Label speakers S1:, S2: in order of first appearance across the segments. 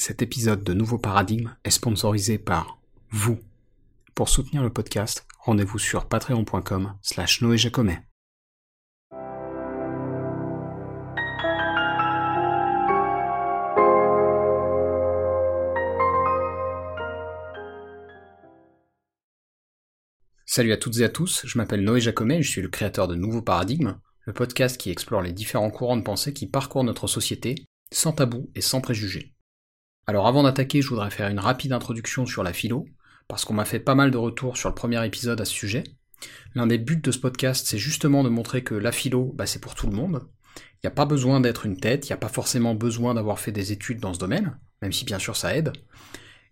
S1: Cet épisode de Nouveau Paradigme est sponsorisé par vous. Pour soutenir le podcast, rendez-vous sur patreon.com slash noéjacomet. Salut à toutes et à tous, je m'appelle Noé Jacomet et je suis le créateur de Nouveau Paradigme, le podcast qui explore les différents courants de pensée qui parcourent notre société, sans tabou et sans préjugés. Alors avant d'attaquer, je voudrais faire une rapide introduction sur la philo, parce qu'on m'a fait pas mal de retours sur le premier épisode à ce sujet. L'un des buts de ce podcast, c'est justement de montrer que la philo, bah, c'est pour tout le monde. Il n'y a pas besoin d'être une tête, il n'y a pas forcément besoin d'avoir fait des études dans ce domaine, même si bien sûr ça aide.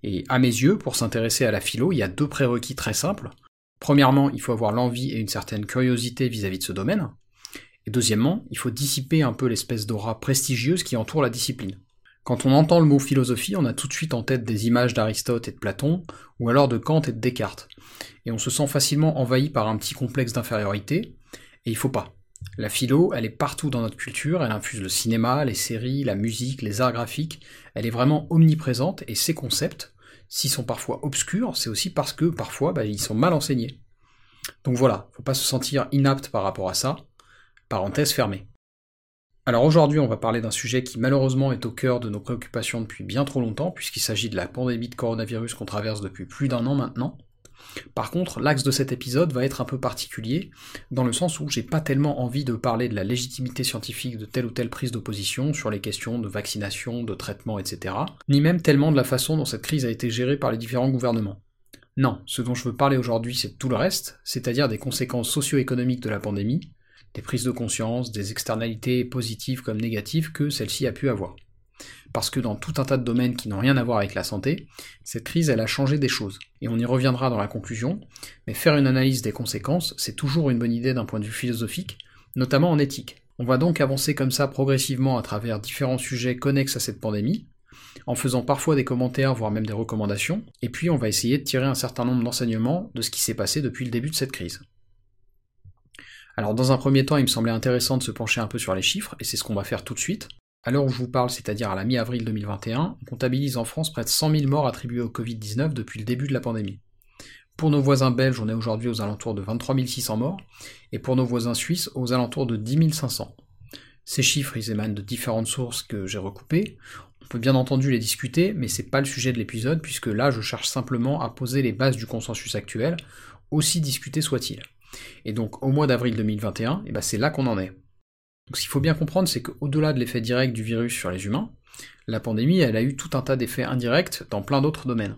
S1: Et à mes yeux, pour s'intéresser à la philo, il y a deux prérequis très simples. Premièrement, il faut avoir l'envie et une certaine curiosité vis-à-vis -vis de ce domaine. Et deuxièmement, il faut dissiper un peu l'espèce d'aura prestigieuse qui entoure la discipline. Quand on entend le mot philosophie, on a tout de suite en tête des images d'Aristote et de Platon, ou alors de Kant et de Descartes. Et on se sent facilement envahi par un petit complexe d'infériorité, et il faut pas. La philo, elle est partout dans notre culture, elle infuse le cinéma, les séries, la musique, les arts graphiques, elle est vraiment omniprésente, et ces concepts, s'ils sont parfois obscurs, c'est aussi parce que parfois bah, ils sont mal enseignés. Donc voilà, faut pas se sentir inapte par rapport à ça. Parenthèse fermée. Alors aujourd'hui, on va parler d'un sujet qui malheureusement est au cœur de nos préoccupations depuis bien trop longtemps, puisqu'il s'agit de la pandémie de coronavirus qu'on traverse depuis plus d'un an maintenant. Par contre, l'axe de cet épisode va être un peu particulier, dans le sens où j'ai pas tellement envie de parler de la légitimité scientifique de telle ou telle prise d'opposition sur les questions de vaccination, de traitement, etc., ni même tellement de la façon dont cette crise a été gérée par les différents gouvernements. Non, ce dont je veux parler aujourd'hui, c'est tout le reste, c'est-à-dire des conséquences socio-économiques de la pandémie, des prises de conscience, des externalités positives comme négatives que celle-ci a pu avoir. Parce que dans tout un tas de domaines qui n'ont rien à voir avec la santé, cette crise elle a changé des choses. Et on y reviendra dans la conclusion, mais faire une analyse des conséquences, c'est toujours une bonne idée d'un point de vue philosophique, notamment en éthique. On va donc avancer comme ça progressivement à travers différents sujets connexes à cette pandémie, en faisant parfois des commentaires, voire même des recommandations, et puis on va essayer de tirer un certain nombre d'enseignements de ce qui s'est passé depuis le début de cette crise. Alors dans un premier temps, il me semblait intéressant de se pencher un peu sur les chiffres, et c'est ce qu'on va faire tout de suite. À l'heure où je vous parle, c'est-à-dire à la mi-avril 2021, on comptabilise en France près de 100 000 morts attribués au Covid-19 depuis le début de la pandémie. Pour nos voisins belges, on est aujourd'hui aux alentours de 23 600 morts, et pour nos voisins suisses, aux alentours de 10 500. Ces chiffres, ils émanent de différentes sources que j'ai recoupées. On peut bien entendu les discuter, mais c'est pas le sujet de l'épisode, puisque là, je cherche simplement à poser les bases du consensus actuel, aussi discuté soit-il. Et donc au mois d'avril 2021, et ben c'est là qu'on en est. Donc ce qu'il faut bien comprendre, c'est qu'au-delà de l'effet direct du virus sur les humains, la pandémie, elle a eu tout un tas d'effets indirects dans plein d'autres domaines.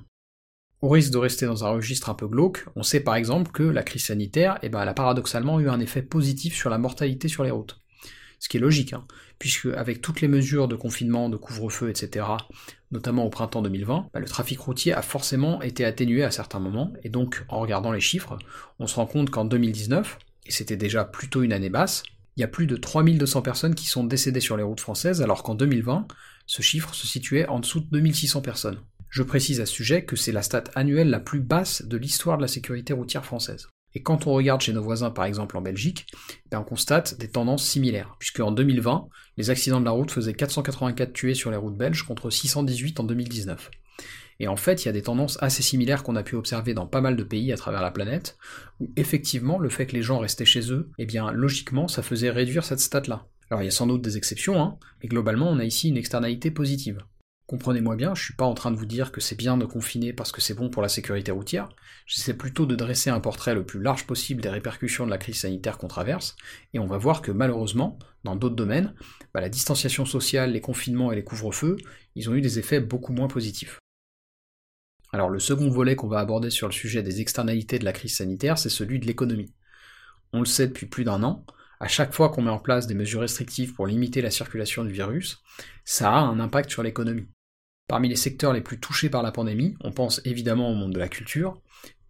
S1: Au risque de rester dans un registre un peu glauque, on sait par exemple que la crise sanitaire, eh ben, elle a paradoxalement eu un effet positif sur la mortalité sur les routes ce qui est logique, hein, puisque avec toutes les mesures de confinement, de couvre-feu, etc., notamment au printemps 2020, bah, le trafic routier a forcément été atténué à certains moments, et donc en regardant les chiffres, on se rend compte qu'en 2019, et c'était déjà plutôt une année basse, il y a plus de 3200 personnes qui sont décédées sur les routes françaises, alors qu'en 2020, ce chiffre se situait en dessous de 2600 personnes. Je précise à ce sujet que c'est la stat annuelle la plus basse de l'histoire de la sécurité routière française. Et quand on regarde chez nos voisins, par exemple en Belgique, ben, on constate des tendances similaires, puisque en 2020, les accidents de la route faisaient 484 tués sur les routes belges contre 618 en 2019. Et en fait, il y a des tendances assez similaires qu'on a pu observer dans pas mal de pays à travers la planète, où effectivement, le fait que les gens restaient chez eux, eh bien, logiquement, ça faisait réduire cette stat-là. Alors il y a sans doute des exceptions, hein, mais globalement, on a ici une externalité positive. Comprenez-moi bien, je suis pas en train de vous dire que c'est bien de confiner parce que c'est bon pour la sécurité routière, j'essaie plutôt de dresser un portrait le plus large possible des répercussions de la crise sanitaire qu'on traverse, et on va voir que malheureusement, dans d'autres domaines, bah, la distanciation sociale, les confinements et les couvre-feux, ils ont eu des effets beaucoup moins positifs. Alors le second volet qu'on va aborder sur le sujet des externalités de la crise sanitaire, c'est celui de l'économie. On le sait depuis plus d'un an, à chaque fois qu'on met en place des mesures restrictives pour limiter la circulation du virus, ça a un impact sur l'économie. Parmi les secteurs les plus touchés par la pandémie, on pense évidemment au monde de la culture,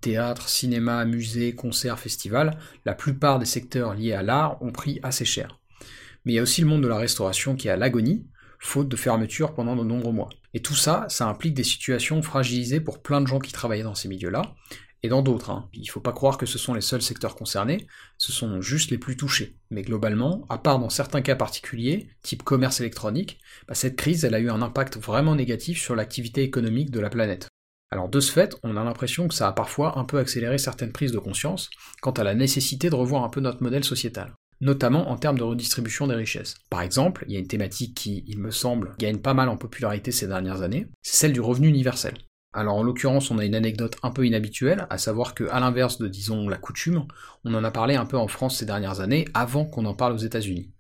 S1: théâtre, cinéma, musée, concerts, festivals, la plupart des secteurs liés à l'art ont pris assez cher. Mais il y a aussi le monde de la restauration qui est à l'agonie, faute de fermeture pendant de nombreux mois. Et tout ça, ça implique des situations fragilisées pour plein de gens qui travaillaient dans ces milieux-là, et dans d'autres. Hein. Il ne faut pas croire que ce sont les seuls secteurs concernés, ce sont juste les plus touchés. Mais globalement, à part dans certains cas particuliers, type commerce électronique, bah, cette crise elle a eu un impact vraiment négatif sur l'activité économique de la planète. Alors de ce fait, on a l'impression que ça a parfois un peu accéléré certaines prises de conscience quant à la nécessité de revoir un peu notre modèle sociétal, notamment en termes de redistribution des richesses. Par exemple, il y a une thématique qui, il me semble, gagne pas mal en popularité ces dernières années, c'est celle du revenu universel. Alors en l'occurrence, on a une anecdote un peu inhabituelle, à savoir que, à l'inverse de, disons, la coutume, on en a parlé un peu en France ces dernières années avant qu'on en parle aux États-Unis.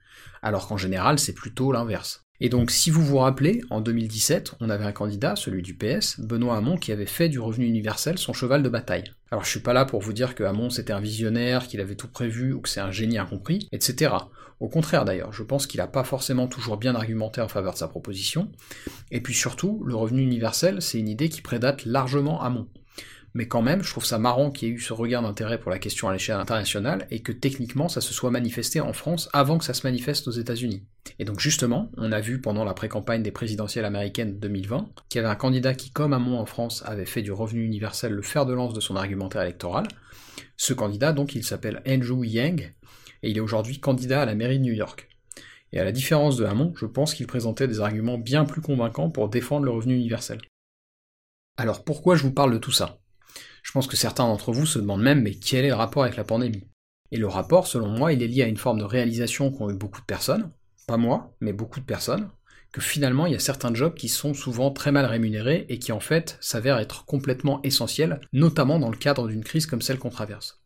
S1: Alors qu'en général, c'est plutôt l'inverse. Et donc, si vous vous rappelez, en 2017, on avait un candidat, celui du PS, Benoît Hamon, qui avait fait du revenu universel son cheval de bataille. Alors, je suis pas là pour vous dire que Hamon c'était un visionnaire, qu'il avait tout prévu, ou que c'est un génie incompris, etc. Au contraire d'ailleurs, je pense qu'il n'a pas forcément toujours bien argumenté en faveur de sa proposition. Et puis surtout, le revenu universel, c'est une idée qui prédate largement Hamon mais quand même, je trouve ça marrant qu'il y ait eu ce regard d'intérêt pour la question à l'échelle internationale et que techniquement ça se soit manifesté en France avant que ça se manifeste aux États-Unis. Et donc justement, on a vu pendant la pré-campagne des présidentielles américaines 2020 qu'il y avait un candidat qui, comme Hamon en France, avait fait du revenu universel le fer de lance de son argumentaire électoral. Ce candidat, donc, il s'appelle Andrew Yang, et il est aujourd'hui candidat à la mairie de New York. Et à la différence de Hamon, je pense qu'il présentait des arguments bien plus convaincants pour défendre le revenu universel. Alors pourquoi je vous parle de tout ça? Je pense que certains d'entre vous se demandent même mais quel est le rapport avec la pandémie? Et le rapport, selon moi, il est lié à une forme de réalisation qu'ont eu beaucoup de personnes, pas moi, mais beaucoup de personnes, que finalement il y a certains jobs qui sont souvent très mal rémunérés et qui en fait s'avèrent être complètement essentiels, notamment dans le cadre d'une crise comme celle qu'on traverse.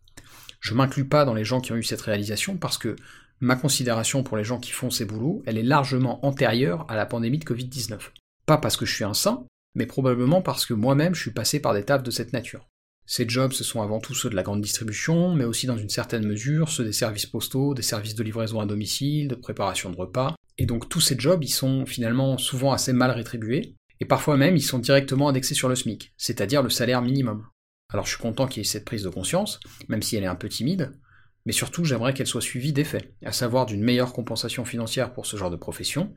S1: Je m'inclus pas dans les gens qui ont eu cette réalisation parce que ma considération pour les gens qui font ces boulots, elle est largement antérieure à la pandémie de Covid-19. Pas parce que je suis un saint, mais probablement parce que moi-même je suis passé par des tafs de cette nature. Ces jobs, ce sont avant tout ceux de la grande distribution, mais aussi dans une certaine mesure ceux des services postaux, des services de livraison à domicile, de préparation de repas. Et donc tous ces jobs, ils sont finalement souvent assez mal rétribués, et parfois même ils sont directement indexés sur le SMIC, c'est-à-dire le salaire minimum. Alors je suis content qu'il y ait cette prise de conscience, même si elle est un peu timide, mais surtout j'aimerais qu'elle soit suivie d'effets, à savoir d'une meilleure compensation financière pour ce genre de profession,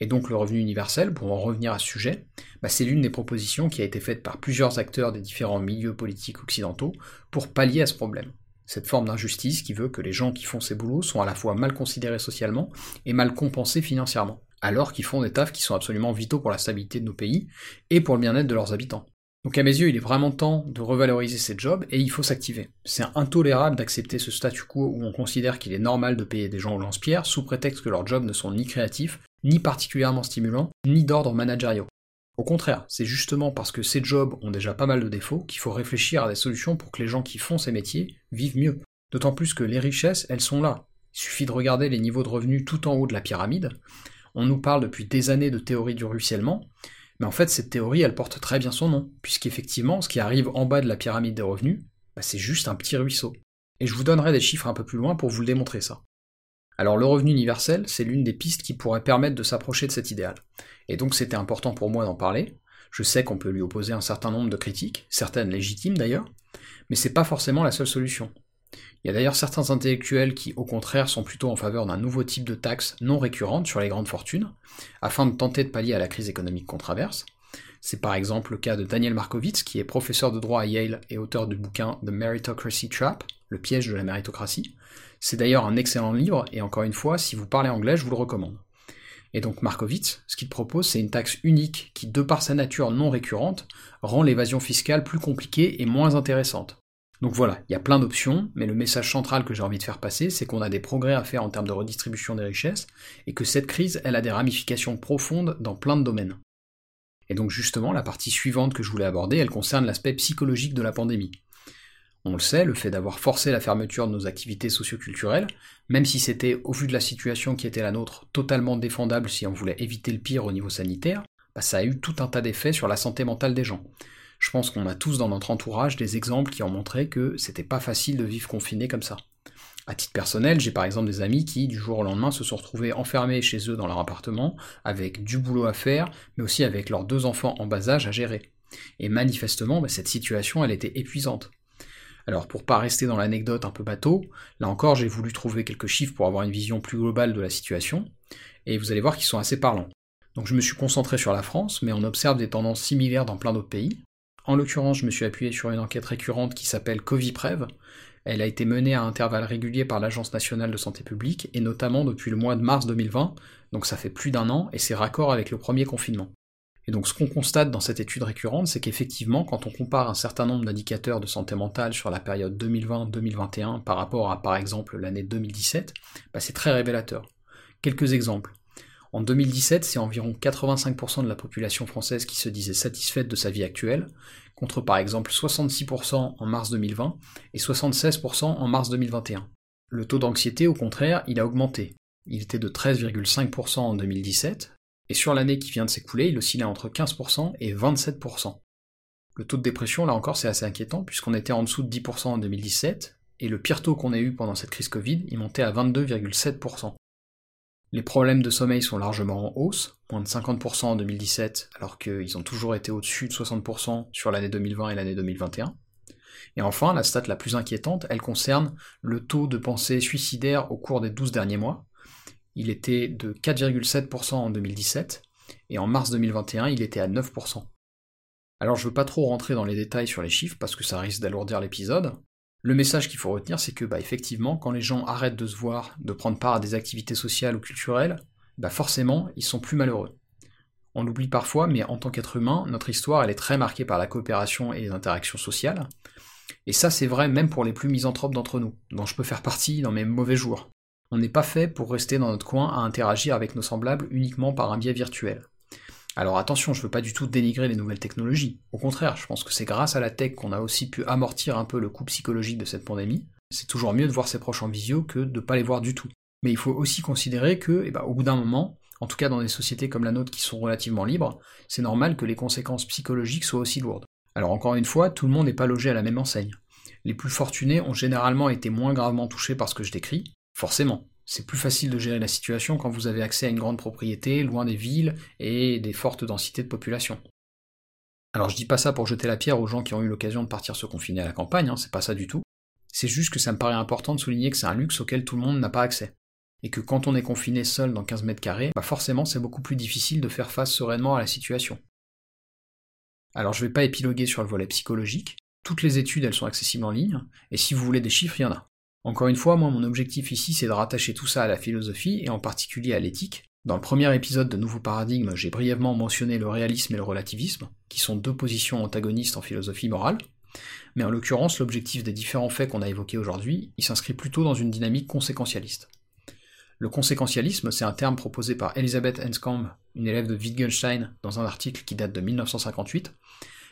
S1: et donc le revenu universel, pour en revenir à ce sujet, bah, c'est l'une des propositions qui a été faite par plusieurs acteurs des différents milieux politiques occidentaux pour pallier à ce problème. Cette forme d'injustice qui veut que les gens qui font ces boulots sont à la fois mal considérés socialement et mal compensés financièrement, alors qu'ils font des tafs qui sont absolument vitaux pour la stabilité de nos pays et pour le bien-être de leurs habitants. Donc à mes yeux, il est vraiment temps de revaloriser ces jobs et il faut s'activer. C'est intolérable d'accepter ce statu quo où on considère qu'il est normal de payer des gens au lance-pierre sous prétexte que leurs jobs ne sont ni créatifs, ni particulièrement stimulants, ni d'ordre managériaux. Au contraire, c'est justement parce que ces jobs ont déjà pas mal de défauts qu'il faut réfléchir à des solutions pour que les gens qui font ces métiers vivent mieux. D'autant plus que les richesses, elles sont là. Il suffit de regarder les niveaux de revenus tout en haut de la pyramide. On nous parle depuis des années de théorie du ruissellement, mais en fait, cette théorie, elle porte très bien son nom, puisqu'effectivement, ce qui arrive en bas de la pyramide des revenus, bah, c'est juste un petit ruisseau. Et je vous donnerai des chiffres un peu plus loin pour vous le démontrer ça. Alors le revenu universel, c'est l'une des pistes qui pourrait permettre de s'approcher de cet idéal. Et donc c'était important pour moi d'en parler. Je sais qu'on peut lui opposer un certain nombre de critiques, certaines légitimes d'ailleurs, mais c'est pas forcément la seule solution. Il y a d'ailleurs certains intellectuels qui, au contraire, sont plutôt en faveur d'un nouveau type de taxe non récurrente sur les grandes fortunes, afin de tenter de pallier à la crise économique qu'on traverse. C'est par exemple le cas de Daniel Markovitz, qui est professeur de droit à Yale et auteur du bouquin The Meritocracy Trap, le piège de la méritocratie. C'est d'ailleurs un excellent livre, et encore une fois, si vous parlez anglais, je vous le recommande. Et donc Markovitz, ce qu'il propose, c'est une taxe unique qui, de par sa nature non récurrente, rend l'évasion fiscale plus compliquée et moins intéressante. Donc voilà, il y a plein d'options, mais le message central que j'ai envie de faire passer, c'est qu'on a des progrès à faire en termes de redistribution des richesses, et que cette crise, elle a des ramifications profondes dans plein de domaines. Et donc justement, la partie suivante que je voulais aborder, elle concerne l'aspect psychologique de la pandémie. On le sait, le fait d'avoir forcé la fermeture de nos activités socioculturelles, même si c'était, au vu de la situation qui était la nôtre, totalement défendable si on voulait éviter le pire au niveau sanitaire, bah ça a eu tout un tas d'effets sur la santé mentale des gens. Je pense qu'on a tous dans notre entourage des exemples qui ont montré que c'était pas facile de vivre confiné comme ça. À titre personnel, j'ai par exemple des amis qui, du jour au lendemain, se sont retrouvés enfermés chez eux dans leur appartement, avec du boulot à faire, mais aussi avec leurs deux enfants en bas âge à gérer. Et manifestement, bah, cette situation, elle était épuisante. Alors pour pas rester dans l'anecdote un peu bateau, là encore j'ai voulu trouver quelques chiffres pour avoir une vision plus globale de la situation, et vous allez voir qu'ils sont assez parlants. Donc je me suis concentré sur la France, mais on observe des tendances similaires dans plein d'autres pays. En l'occurrence, je me suis appuyé sur une enquête récurrente qui s'appelle Coviprev. Elle a été menée à intervalles réguliers par l'Agence nationale de santé publique, et notamment depuis le mois de mars 2020, donc ça fait plus d'un an, et c'est raccord avec le premier confinement. Et donc ce qu'on constate dans cette étude récurrente, c'est qu'effectivement, quand on compare un certain nombre d'indicateurs de santé mentale sur la période 2020-2021 par rapport à par exemple l'année 2017, bah, c'est très révélateur. Quelques exemples. En 2017, c'est environ 85% de la population française qui se disait satisfaite de sa vie actuelle, contre par exemple 66% en mars 2020 et 76% en mars 2021. Le taux d'anxiété, au contraire, il a augmenté. Il était de 13,5% en 2017, et sur l'année qui vient de s'écouler, il oscillait entre 15% et 27%. Le taux de dépression, là encore, c'est assez inquiétant, puisqu'on était en dessous de 10% en 2017, et le pire taux qu'on ait eu pendant cette crise Covid, il montait à 22,7%. Les problèmes de sommeil sont largement en hausse, moins de 50% en 2017, alors qu'ils ont toujours été au-dessus de 60% sur l'année 2020 et l'année 2021. Et enfin, la stat la plus inquiétante, elle concerne le taux de pensée suicidaire au cours des 12 derniers mois. Il était de 4,7% en 2017, et en mars 2021, il était à 9%. Alors je veux pas trop rentrer dans les détails sur les chiffres parce que ça risque d'alourdir l'épisode, le message qu'il faut retenir, c'est que bah, effectivement, quand les gens arrêtent de se voir, de prendre part à des activités sociales ou culturelles, bah forcément, ils sont plus malheureux. On l'oublie parfois, mais en tant qu'être humain, notre histoire, elle est très marquée par la coopération et les interactions sociales. Et ça, c'est vrai même pour les plus misanthropes d'entre nous, dont je peux faire partie dans mes mauvais jours. On n'est pas fait pour rester dans notre coin à interagir avec nos semblables uniquement par un biais virtuel. Alors attention, je veux pas du tout dénigrer les nouvelles technologies. Au contraire, je pense que c'est grâce à la tech qu'on a aussi pu amortir un peu le coût psychologique de cette pandémie. C'est toujours mieux de voir ses proches en visio que de pas les voir du tout. Mais il faut aussi considérer que, eh ben, au bout d'un moment, en tout cas dans des sociétés comme la nôtre qui sont relativement libres, c'est normal que les conséquences psychologiques soient aussi lourdes. Alors encore une fois, tout le monde n'est pas logé à la même enseigne. Les plus fortunés ont généralement été moins gravement touchés par ce que je décris, forcément. C'est plus facile de gérer la situation quand vous avez accès à une grande propriété, loin des villes et des fortes densités de population. Alors je dis pas ça pour jeter la pierre aux gens qui ont eu l'occasion de partir se confiner à la campagne, hein, c'est pas ça du tout. C'est juste que ça me paraît important de souligner que c'est un luxe auquel tout le monde n'a pas accès. Et que quand on est confiné seul dans 15 mètres carrés, bah forcément c'est beaucoup plus difficile de faire face sereinement à la situation. Alors je vais pas épiloguer sur le volet psychologique, toutes les études elles sont accessibles en ligne, et si vous voulez des chiffres, il y en a. Encore une fois, moi mon objectif ici c'est de rattacher tout ça à la philosophie et en particulier à l'éthique. Dans le premier épisode de Nouveau Paradigme, j'ai brièvement mentionné le réalisme et le relativisme, qui sont deux positions antagonistes en philosophie morale, mais en l'occurrence l'objectif des différents faits qu'on a évoqués aujourd'hui, il s'inscrit plutôt dans une dynamique conséquentialiste. Le conséquentialisme, c'est un terme proposé par Elisabeth Enskamp, une élève de Wittgenstein, dans un article qui date de 1958,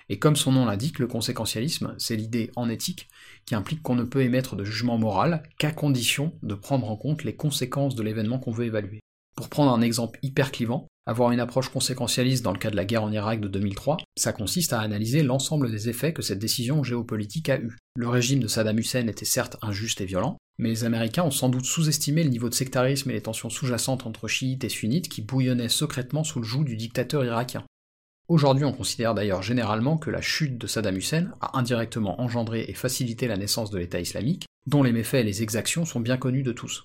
S1: et comme son nom l'indique, le conséquentialisme, c'est l'idée en éthique qui implique qu'on ne peut émettre de jugement moral qu'à condition de prendre en compte les conséquences de l'événement qu'on veut évaluer. Pour prendre un exemple hyper clivant, avoir une approche conséquentialiste dans le cas de la guerre en Irak de 2003, ça consiste à analyser l'ensemble des effets que cette décision géopolitique a eu. Le régime de Saddam Hussein était certes injuste et violent, mais les Américains ont sans doute sous-estimé le niveau de sectarisme et les tensions sous-jacentes entre chiites et sunnites qui bouillonnaient secrètement sous le joug du dictateur irakien. Aujourd'hui, on considère d'ailleurs généralement que la chute de Saddam Hussein a indirectement engendré et facilité la naissance de l'État islamique, dont les méfaits et les exactions sont bien connus de tous.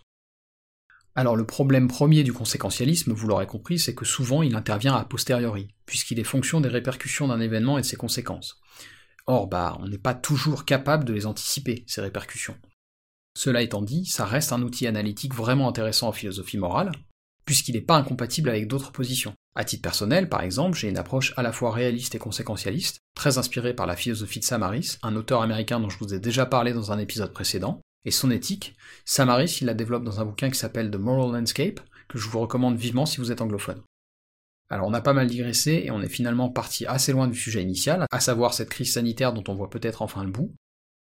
S1: Alors le problème premier du conséquentialisme, vous l'aurez compris, c'est que souvent il intervient a posteriori, puisqu'il est fonction des répercussions d'un événement et de ses conséquences. Or, bah, on n'est pas toujours capable de les anticiper, ces répercussions. Cela étant dit, ça reste un outil analytique vraiment intéressant en philosophie morale, puisqu'il n'est pas incompatible avec d'autres positions. À titre personnel, par exemple, j'ai une approche à la fois réaliste et conséquentialiste, très inspirée par la philosophie de Samaris, un auteur américain dont je vous ai déjà parlé dans un épisode précédent, et son éthique. Samaris, il la développe dans un bouquin qui s'appelle The Moral Landscape, que je vous recommande vivement si vous êtes anglophone. Alors on a pas mal digressé et on est finalement parti assez loin du sujet initial, à savoir cette crise sanitaire dont on voit peut-être enfin le bout,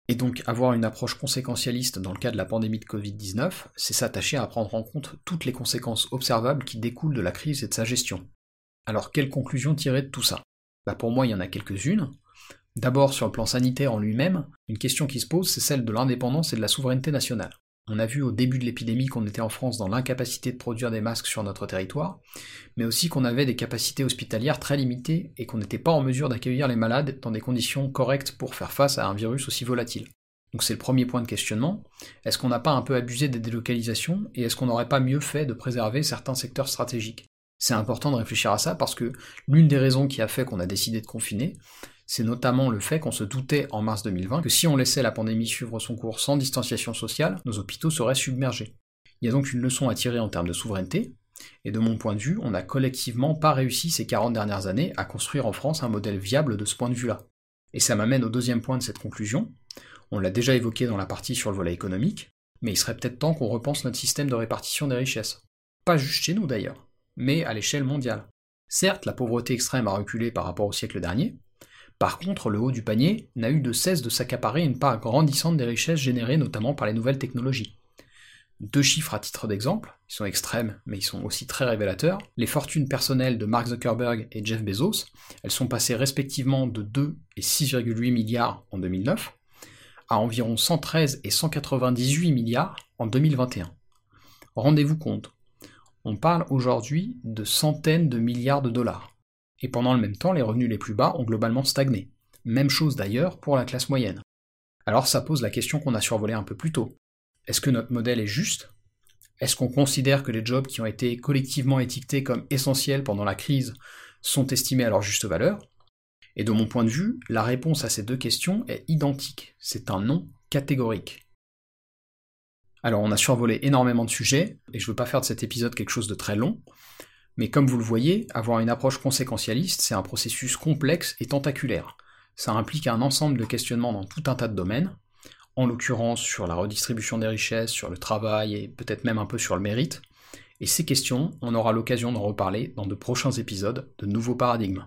S1: et donc avoir une approche conséquentialiste dans le cas de la pandémie de Covid-19, c'est s'attacher à prendre en compte toutes les conséquences observables qui découlent de la crise et de sa gestion. Alors quelle conclusion tirer de tout ça? Bah Pour moi il y en a quelques-unes. D'abord sur le plan sanitaire en lui-même, une question qui se pose c'est celle de l'indépendance et de la souveraineté nationale. On a vu au début de l'épidémie qu'on était en France dans l'incapacité de produire des masques sur notre territoire, mais aussi qu'on avait des capacités hospitalières très limitées et qu'on n'était pas en mesure d'accueillir les malades dans des conditions correctes pour faire face à un virus aussi volatile. Donc c'est le premier point de questionnement. Est-ce qu'on n'a pas un peu abusé des délocalisations et est-ce qu'on n'aurait pas mieux fait de préserver certains secteurs stratégiques? C'est important de réfléchir à ça parce que l'une des raisons qui a fait qu'on a décidé de confiner, C'est notamment le fait qu'on se doutait en mars 2020 que si on laissait la pandémie suivre son cours sans distanciation sociale, nos hôpitaux seraient submergés. Il y a donc une leçon à tirer en termes de souveraineté, et de mon point de vue, on n'a collectivement pas réussi ces 40 dernières années à construire en France un modèle viable de ce point de vue-là. Et ça m'amène au deuxième point de cette conclusion. On l'a déjà évoqué dans la partie sur le volet économique, mais il serait peut-être temps qu'on repense notre système de répartition des richesses. Pas juste chez nous d'ailleurs, mais à l'échelle mondiale. Certes, la pauvreté extrême a reculé par rapport au siècle dernier, par contre, le haut du panier n'a eu de cesse de s'accaparer une part grandissante des richesses générées notamment par les nouvelles technologies. Deux chiffres à titre d'exemple, ils sont extrêmes, mais ils sont aussi très révélateurs. Les fortunes personnelles de Mark Zuckerberg et Jeff Bezos, elles sont passées respectivement de 2 et 6,8 milliards en 2009 à environ 113 et 198 milliards en 2021. Rendez-vous compte, on parle aujourd'hui de centaines de milliards de dollars. Et pendant le même temps, les revenus les plus bas ont globalement stagné. Même chose d'ailleurs pour la classe moyenne. Alors ça pose la question qu'on a survolée un peu plus tôt. Est-ce que notre modèle est juste? Est-ce qu'on considère que les jobs qui ont été collectivement étiquetés comme essentiels pendant la crise sont estimés à leur juste valeur? Et de mon point de vue, la réponse à ces deux questions est identique. C'est un non catégorique. Alors on a survolé énormément de sujets, et je ne veux pas faire de cet épisode quelque chose de très long, mais comme vous le voyez, avoir une approche conséquentialiste, c'est un processus complexe et tentaculaire. Ça implique un ensemble de questionnements dans tout un tas de domaines, en l'occurrence sur la redistribution des richesses, sur le travail et peut-être même un peu sur le mérite. Et ces questions, on aura l'occasion d'en reparler dans de prochains épisodes de Nouveaux Paradigmes.